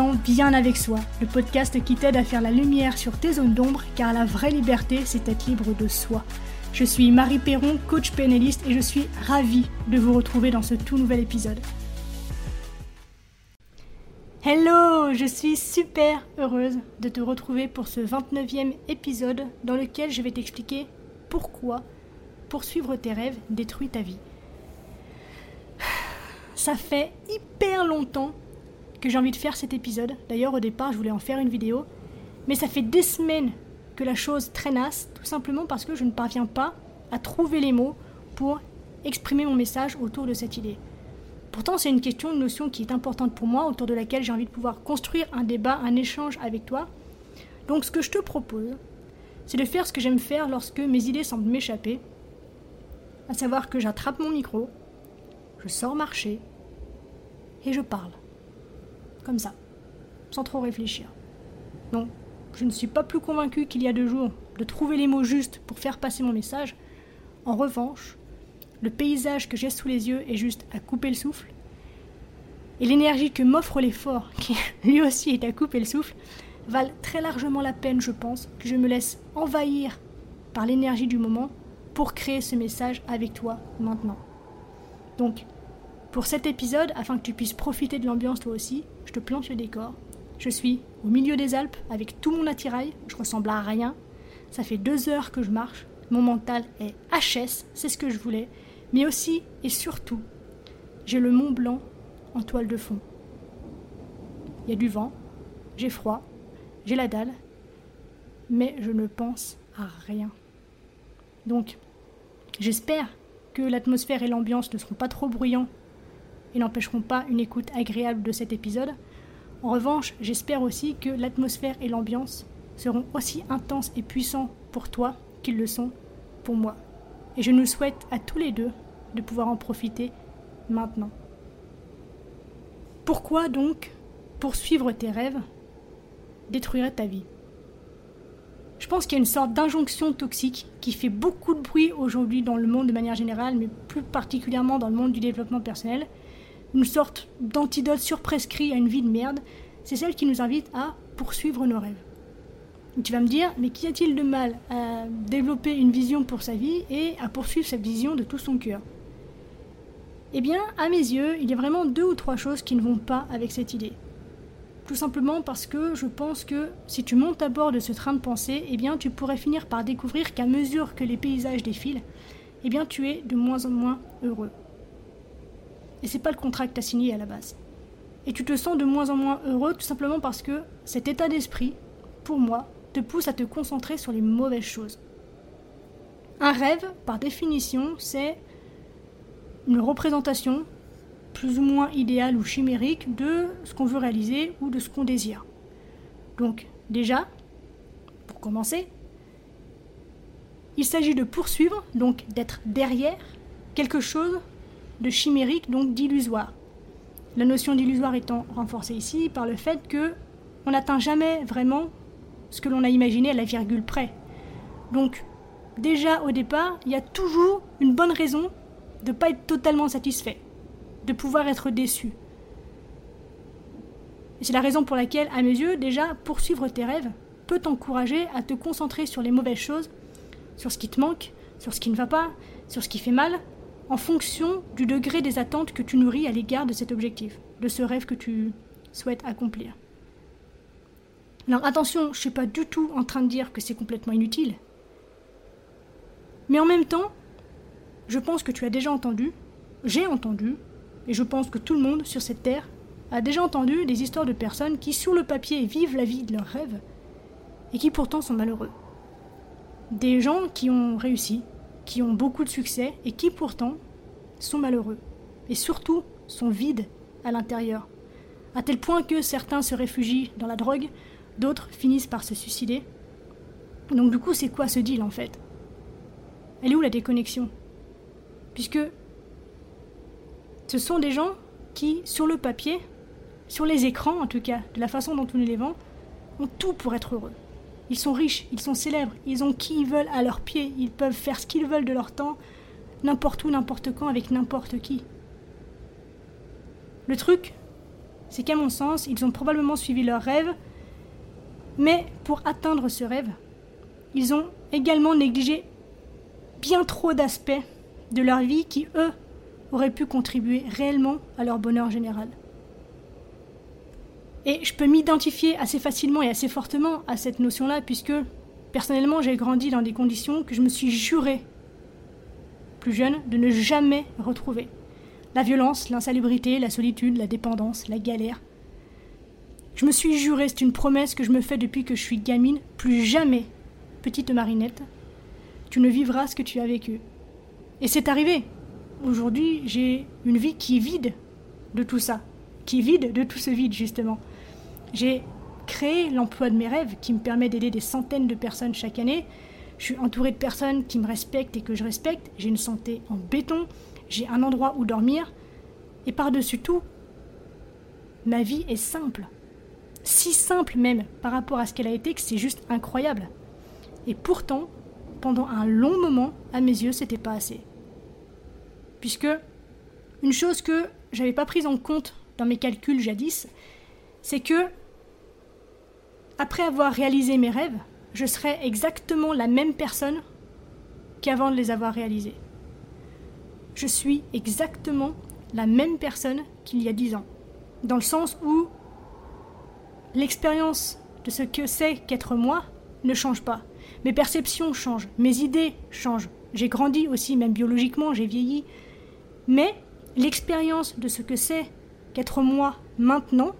bien avec soi, le podcast qui t'aide à faire la lumière sur tes zones d'ombre, car la vraie liberté, c'est être libre de soi. Je suis Marie Perron, coach pénaliste, et je suis ravie de vous retrouver dans ce tout nouvel épisode. Hello, je suis super heureuse de te retrouver pour ce 29e épisode dans lequel je vais t'expliquer pourquoi poursuivre tes rêves détruit ta vie. Ça fait hyper longtemps que j'ai envie de faire cet épisode. D'ailleurs, au départ, je voulais en faire une vidéo. Mais ça fait des semaines que la chose traînasse, tout simplement parce que je ne parviens pas à trouver les mots pour exprimer mon message autour de cette idée. Pourtant, c'est une question, une notion qui est importante pour moi, autour de laquelle j'ai envie de pouvoir construire un débat, un échange avec toi. Donc, ce que je te propose, c'est de faire ce que j'aime faire lorsque mes idées semblent m'échapper, à savoir que j'attrape mon micro, je sors marcher et je parle comme ça, sans trop réfléchir. Non, je ne suis pas plus convaincu qu'il y a deux jours de trouver les mots justes pour faire passer mon message. En revanche, le paysage que j'ai sous les yeux est juste à couper le souffle. Et l'énergie que m'offre l'effort, qui lui aussi est à couper le souffle, valent très largement la peine, je pense, que je me laisse envahir par l'énergie du moment pour créer ce message avec toi maintenant. Donc, pour cet épisode, afin que tu puisses profiter de l'ambiance toi aussi, je te plante le décor. Je suis au milieu des Alpes avec tout mon attirail, je ressemble à rien. Ça fait deux heures que je marche, mon mental est HS, c'est ce que je voulais. Mais aussi et surtout, j'ai le Mont Blanc en toile de fond. Il y a du vent, j'ai froid, j'ai la dalle, mais je ne pense à rien. Donc, j'espère que l'atmosphère et l'ambiance ne seront pas trop bruyants et n'empêcheront pas une écoute agréable de cet épisode. En revanche, j'espère aussi que l'atmosphère et l'ambiance seront aussi intenses et puissants pour toi qu'ils le sont pour moi. Et je nous souhaite à tous les deux de pouvoir en profiter maintenant. Pourquoi donc poursuivre tes rêves détruirait ta vie? Je pense qu'il y a une sorte d'injonction toxique qui fait beaucoup de bruit aujourd'hui dans le monde de manière générale, mais plus particulièrement dans le monde du développement personnel, une sorte d'antidote surprescrit à une vie de merde, c'est celle qui nous invite à poursuivre nos rêves. tu vas me dire, mais qu'y a-t-il de mal à développer une vision pour sa vie et à poursuivre cette vision de tout son cœur? Eh bien, à mes yeux, il y a vraiment deux ou trois choses qui ne vont pas avec cette idée. Tout simplement parce que je pense que si tu montes à bord de ce train de pensée, eh bien tu pourrais finir par découvrir qu'à mesure que les paysages défilent, eh bien tu es de moins en moins heureux. Et c'est pas le contrat que tu as signé à la base. Et tu te sens de moins en moins heureux tout simplement parce que cet état d'esprit, pour moi, te pousse à te concentrer sur les mauvaises choses. Un rêve, par définition, c'est une représentation plus ou moins idéale ou chimérique de ce qu'on veut réaliser ou de ce qu'on désire. Donc, déjà, pour commencer, il s'agit de poursuivre, donc d'être derrière quelque chose de chimérique, donc d'illusoire. La notion d'illusoire étant renforcée ici par le fait que on n'atteint jamais vraiment ce que l'on a imaginé à la virgule près. Donc, déjà au départ, il y a toujours une bonne raison de ne pas être totalement satisfait, de pouvoir être déçu. Et c'est la raison pour laquelle, à mes yeux, déjà, poursuivre tes rêves peut t'encourager à te concentrer sur les mauvaises choses, sur ce qui te manque, sur ce qui ne va pas, sur ce qui fait mal, en fonction du degré des attentes que tu nourris à l'égard de cet objectif, de ce rêve que tu souhaites accomplir. Alors attention, je ne suis pas du tout en train de dire que c'est complètement inutile. Mais en même temps, je pense que tu as déjà entendu, j'ai entendu, et je pense que tout le monde sur cette terre a déjà entendu des histoires de personnes qui, sur le papier, vivent la vie de leurs rêves et qui pourtant sont malheureux. Des gens qui ont réussi, qui ont beaucoup de succès et qui pourtant sont malheureux. Et surtout sont vides à l'intérieur. À tel point que certains se réfugient dans la drogue, d'autres finissent par se suicider. Donc du coup, c'est quoi ce deal en fait? Elle est où la déconnexion? Puisque ce sont des gens qui, sur le papier, sur les écrans en tout cas, de la façon dont on les vend, ont tout pour être heureux. Ils sont riches, ils sont célèbres, ils ont qui ils veulent à leurs pieds, ils peuvent faire ce qu'ils veulent de leur temps, n'importe où, n'importe quand, avec n'importe qui. Le truc, c'est qu'à mon sens, ils ont probablement suivi leur rêve, mais pour atteindre ce rêve, ils ont également négligé bien trop d'aspects de leur vie qui, eux, auraient pu contribuer réellement à leur bonheur général. Et je peux m'identifier assez facilement et assez fortement à cette notion-là, puisque personnellement j'ai grandi dans des conditions que je me suis juré, plus jeune, de ne jamais retrouver. La violence, l'insalubrité, la solitude, la dépendance, la galère. Je me suis juré, c'est une promesse que je me fais depuis que je suis gamine, plus jamais, petite Marinette, tu ne vivras ce que tu as vécu. Et c'est arrivé. Aujourd'hui, j'ai une vie qui est vide de tout ça, qui est vide de tout ce vide, justement. J'ai créé l'emploi de mes rêves qui me permet d'aider des centaines de personnes chaque année. Je suis entouré de personnes qui me respectent et que je respecte. J'ai une santé en béton. J'ai un endroit où dormir. Et par-dessus tout, ma vie est simple. Si simple même par rapport à ce qu'elle a été que c'est juste incroyable. Et pourtant, pendant un long moment, à mes yeux, c'était pas assez. Puisque une chose que j'avais pas prise en compte dans mes calculs jadis, c'est que après avoir réalisé mes rêves, je serais exactement la même personne qu'avant de les avoir réalisés. Je suis exactement la même personne qu'il y a dix ans. Dans le sens où l'expérience de ce que c'est qu'être moi ne change pas. Mes perceptions changent, mes idées changent. J'ai grandi aussi, même biologiquement, j'ai vieilli. Mais l'expérience de ce que c'est qu'être moi maintenant,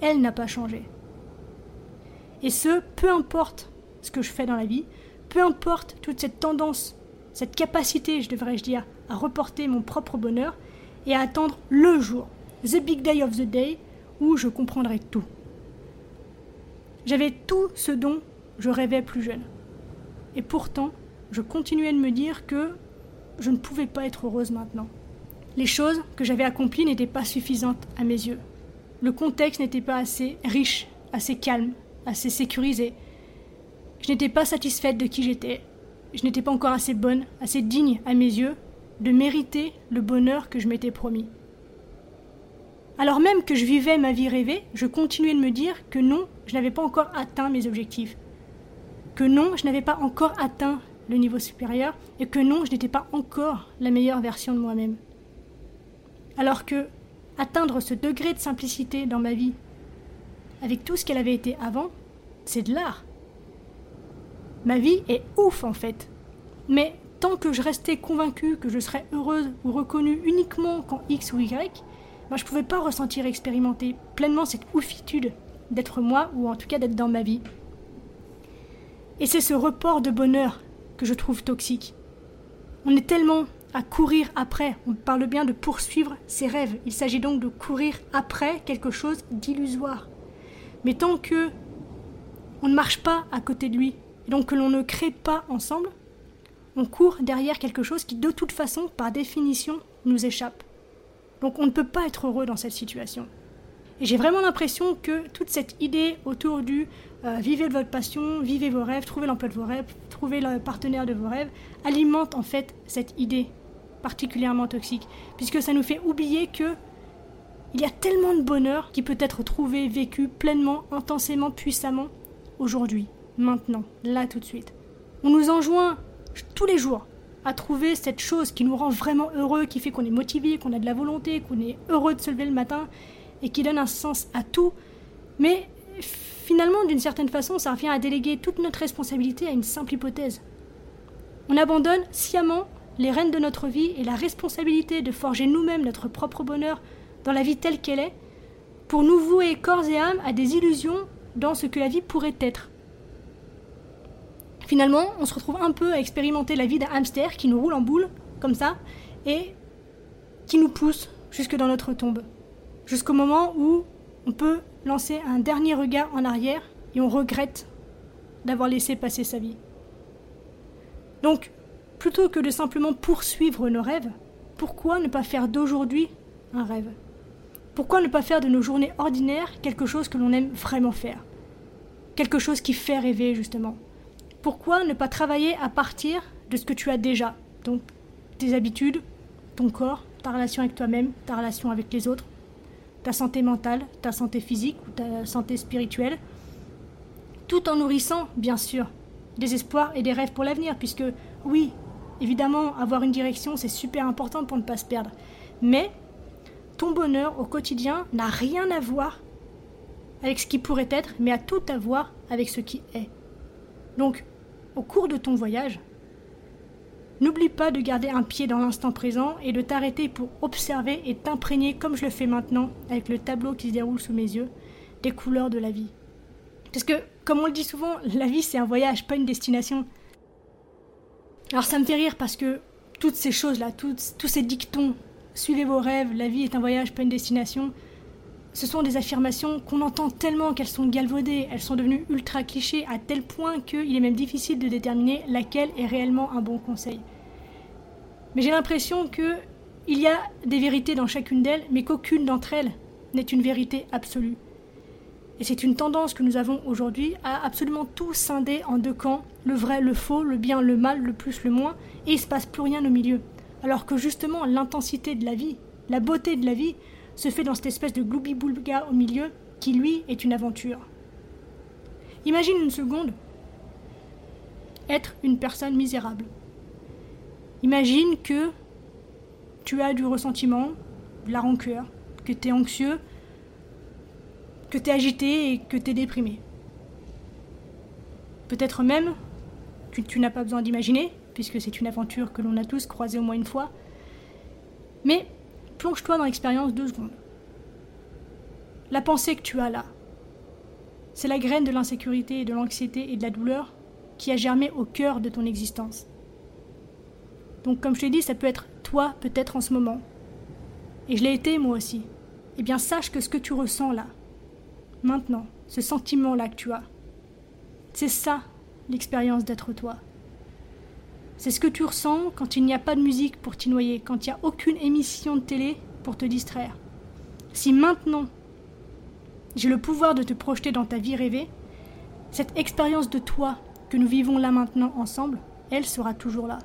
elle n'a pas changé. Et ce, peu importe ce que je fais dans la vie, peu importe toute cette tendance, cette capacité, je devrais dire, à reporter mon propre bonheur et à attendre le jour, the big day of the day, où je comprendrai tout. J'avais tout ce dont je rêvais plus jeune. Et pourtant, je continuais de me dire que je ne pouvais pas être heureuse maintenant. Les choses que j'avais accomplies n'étaient pas suffisantes à mes yeux. Le contexte n'était pas assez riche, assez calme, assez sécurisé. Je n'étais pas satisfaite de qui j'étais. Je n'étais pas encore assez bonne, assez digne à mes yeux de mériter le bonheur que je m'étais promis. Alors même que je vivais ma vie rêvée, je continuais de me dire que non, je n'avais pas encore atteint mes objectifs, que non, je n'avais pas encore atteint le niveau supérieur et que non, je n'étais pas encore la meilleure version de moi-même. Alors que atteindre ce degré de simplicité dans ma vie, avec tout ce qu'elle avait été avant, c'est de l'art. Ma vie est ouf en fait. Mais tant que je restais convaincue que je serais heureuse ou reconnue uniquement quand X ou Y, ben je pouvais pas ressentir, expérimenter pleinement cette oufitude d'être moi ou en tout cas d'être dans ma vie. Et c'est ce report de bonheur que je trouve toxique. On est tellement à courir après, on parle bien de poursuivre ses rêves, il s'agit donc de courir après quelque chose d'illusoire. Mais tant que on ne marche pas à côté de lui, et donc que l'on ne crée pas ensemble, on court derrière quelque chose qui de toute façon, par définition, nous échappe. Donc on ne peut pas être heureux dans cette situation. Et j'ai vraiment l'impression que toute cette idée autour du euh, vivez votre passion, vivez vos rêves, trouvez l'emploi de vos rêves, trouvez le partenaire de vos rêves, alimente en fait cette idée particulièrement toxique, puisque ça nous fait oublier que il y a tellement de bonheur qui peut être trouvé, vécu pleinement, intensément, puissamment aujourd'hui, maintenant, là tout de suite. On nous enjoint tous les jours à trouver cette chose qui nous rend vraiment heureux, qui fait qu'on est motivé, qu'on a de la volonté, qu'on est heureux de se lever le matin et qui donne un sens à tout. Mais finalement, d'une certaine façon, ça revient à déléguer toute notre responsabilité à une simple hypothèse. On abandonne sciemment les rênes de notre vie et la responsabilité de forger nous-mêmes notre propre bonheur dans la vie telle qu'elle est, pour nous vouer corps et âme à des illusions dans ce que la vie pourrait être. Finalement, on se retrouve un peu à expérimenter la vie d'un hamster qui nous roule en boule, comme ça, et qui nous pousse jusque dans notre tombe jusqu'au moment où on peut lancer un dernier regard en arrière et on regrette d'avoir laissé passer sa vie. Donc, plutôt que de simplement poursuivre nos rêves, pourquoi ne pas faire d'aujourd'hui un rêve? Pourquoi ne pas faire de nos journées ordinaires quelque chose que l'on aime vraiment faire? Quelque chose qui fait rêver, justement. Pourquoi ne pas travailler à partir de ce que tu as déjà? Donc, tes habitudes, ton corps, ta relation avec toi-même, ta relation avec les autres, ta santé mentale, ta santé physique ou ta santé spirituelle, tout en nourrissant, bien sûr, des espoirs et des rêves pour l'avenir, puisque oui, évidemment, avoir une direction, c'est super important pour ne pas se perdre. Mais ton bonheur au quotidien n'a rien à voir avec ce qui pourrait être, mais a tout à voir avec ce qui est. Donc, au cours de ton voyage, n'oublie pas de garder un pied dans l'instant présent et de t'arrêter pour observer et t'imprégner, comme je le fais maintenant, avec le tableau qui se déroule sous mes yeux, des couleurs de la vie. Parce que, comme on le dit souvent, la vie c'est un voyage, pas une destination. Alors ça me fait rire parce que toutes ces choses-là, tous ces dictons, suivez vos rêves, la vie est un voyage, pas une destination, ce sont des affirmations qu'on entend tellement qu'elles sont galvaudées, elles sont devenues ultra clichés à tel point qu'il est même difficile de déterminer laquelle est réellement un bon conseil. Mais j'ai l'impression que il y a des vérités dans chacune d'elles, mais qu'aucune d'entre elles n'est une vérité absolue. Et c'est une tendance que nous avons aujourd'hui à absolument tout scinder en deux camps, le vrai, le faux, le bien, le mal, le plus, le moins, et il ne se passe plus rien au milieu. Alors que justement l'intensité de la vie, la beauté de la vie, se fait dans cette espèce de gloubi-boulga au milieu, qui lui est une aventure. Imagine une seconde être une personne misérable. Imagine que tu as du ressentiment, de la rancœur, que tu es anxieux, que tu es agité et que tu es déprimé. Peut-être même, tu, tu n'as pas besoin d'imaginer, puisque c'est une aventure que l'on a tous croisée au moins une fois, mais plonge-toi dans l'expérience deux secondes. La pensée que tu as là, c'est la graine de l'insécurité et de l'anxiété et de la douleur qui a germé au cœur de ton existence. Donc comme je t'ai dit, ça peut être toi peut-être en ce moment. Et je l'ai été moi aussi. Eh bien sache que ce que tu ressens là, maintenant, ce sentiment-là que tu as, c'est ça l'expérience d'être toi. C'est ce que tu ressens quand il n'y a pas de musique pour t'y noyer, quand il n'y a aucune émission de télé pour te distraire. Si maintenant j'ai le pouvoir de te projeter dans ta vie rêvée, cette expérience de toi que nous vivons là maintenant ensemble, elle sera toujours là.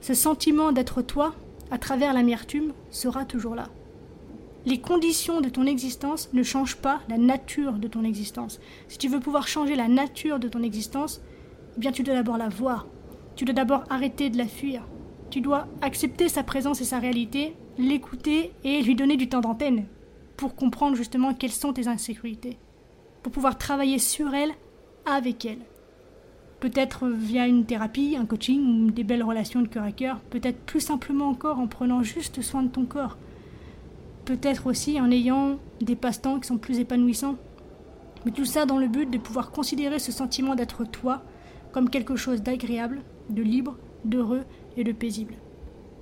Ce sentiment d'être toi, à travers l'amertume, sera toujours là. Les conditions de ton existence ne changent pas la nature de ton existence. Si tu veux pouvoir changer la nature de ton existence, eh bien tu dois d'abord la voir, tu dois d'abord arrêter de la fuir. Tu dois accepter sa présence et sa réalité, l'écouter et lui donner du temps d'antenne pour comprendre justement quelles sont tes insécurités, pour pouvoir travailler sur elle, avec elle. Peut-être via une thérapie, un coaching ou des belles relations de cœur à cœur, peut-être plus simplement encore en prenant juste soin de ton corps. Peut-être aussi en ayant des passe-temps qui sont plus épanouissants. Mais tout ça dans le but de pouvoir considérer ce sentiment d'être toi comme quelque chose d'agréable, de libre, d'heureux et de paisible.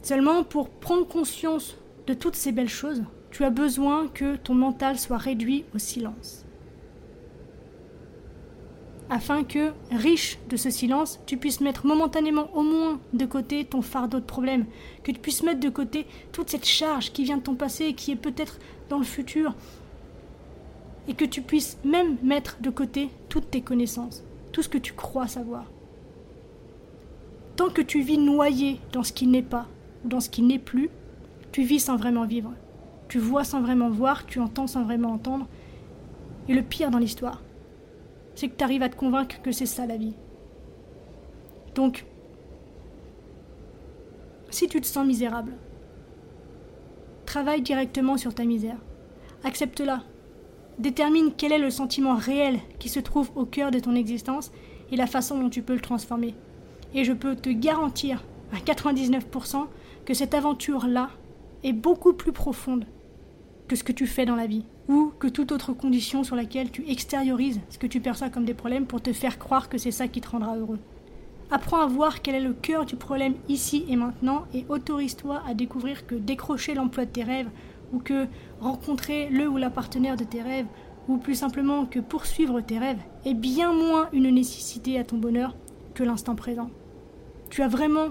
Seulement, pour prendre conscience de toutes ces belles choses, tu as besoin que ton mental soit réduit au silence. Afin que, riche de ce silence, tu puisses mettre momentanément au moins de côté ton fardeau de problèmes, que tu puisses mettre de côté toute cette charge qui vient de ton passé et qui est peut-être dans le futur, et que tu puisses même mettre de côté toutes tes connaissances, tout ce que tu crois savoir. Tant que tu vis noyé dans ce qui n'est pas, ou dans ce qui n'est plus, tu vis sans vraiment vivre. Tu vois sans vraiment voir, tu entends sans vraiment entendre. Et le pire dans l'histoire, c'est que tu arrives à te convaincre que c'est ça la vie. Donc, si tu te sens misérable, travaille directement sur ta misère. Accepte-la. Détermine quel est le sentiment réel qui se trouve au cœur de ton existence et la façon dont tu peux le transformer. Et je peux te garantir à 99% que cette aventure-là est beaucoup plus profonde que ce que tu fais dans la vie, ou que toute autre condition sur laquelle tu extériorises ce que tu perçois comme des problèmes pour te faire croire que c'est ça qui te rendra heureux. Apprends à voir quel est le cœur du problème ici et maintenant et autorise-toi à découvrir que décrocher l'emploi de tes rêves ou que rencontrer le ou la partenaire de tes rêves ou plus simplement que poursuivre tes rêves est bien moins une nécessité à ton bonheur l'instant présent. Tu as vraiment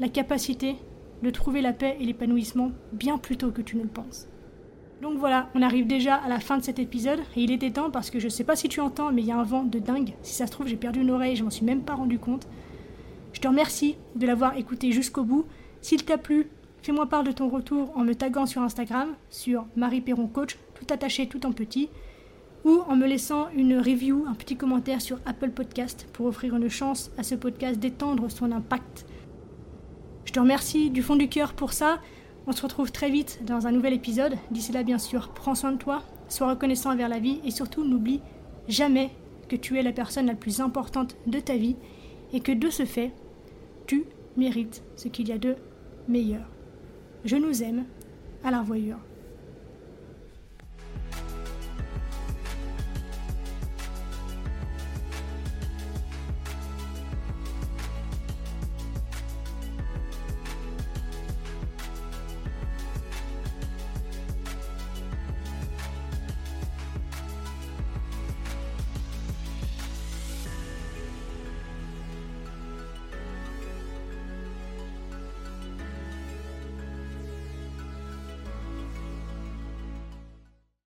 la capacité de trouver la paix et l'épanouissement bien plus tôt que tu ne le penses. Donc voilà, on arrive déjà à la fin de cet épisode et il était temps parce que je sais pas si tu entends, mais il y a un vent de dingue. Si ça se trouve, j'ai perdu une oreille, je m'en suis même pas rendu compte. Je te remercie de l'avoir écouté jusqu'au bout. S'il t'a plu, fais-moi part de ton retour en me taguant sur Instagram, sur Marie Perron Coach, tout attaché, tout en petit, ou en me laissant une review, un petit commentaire sur Apple Podcast pour offrir une chance à ce podcast d'étendre son impact. Je te remercie du fond du cœur pour ça. On se retrouve très vite dans un nouvel épisode. D'ici là, bien sûr, prends soin de toi, sois reconnaissant envers la vie et surtout n'oublie jamais que tu es la personne la plus importante de ta vie et que de ce fait, tu mérites ce qu'il y a de meilleur. Je nous aime. À la revoyure.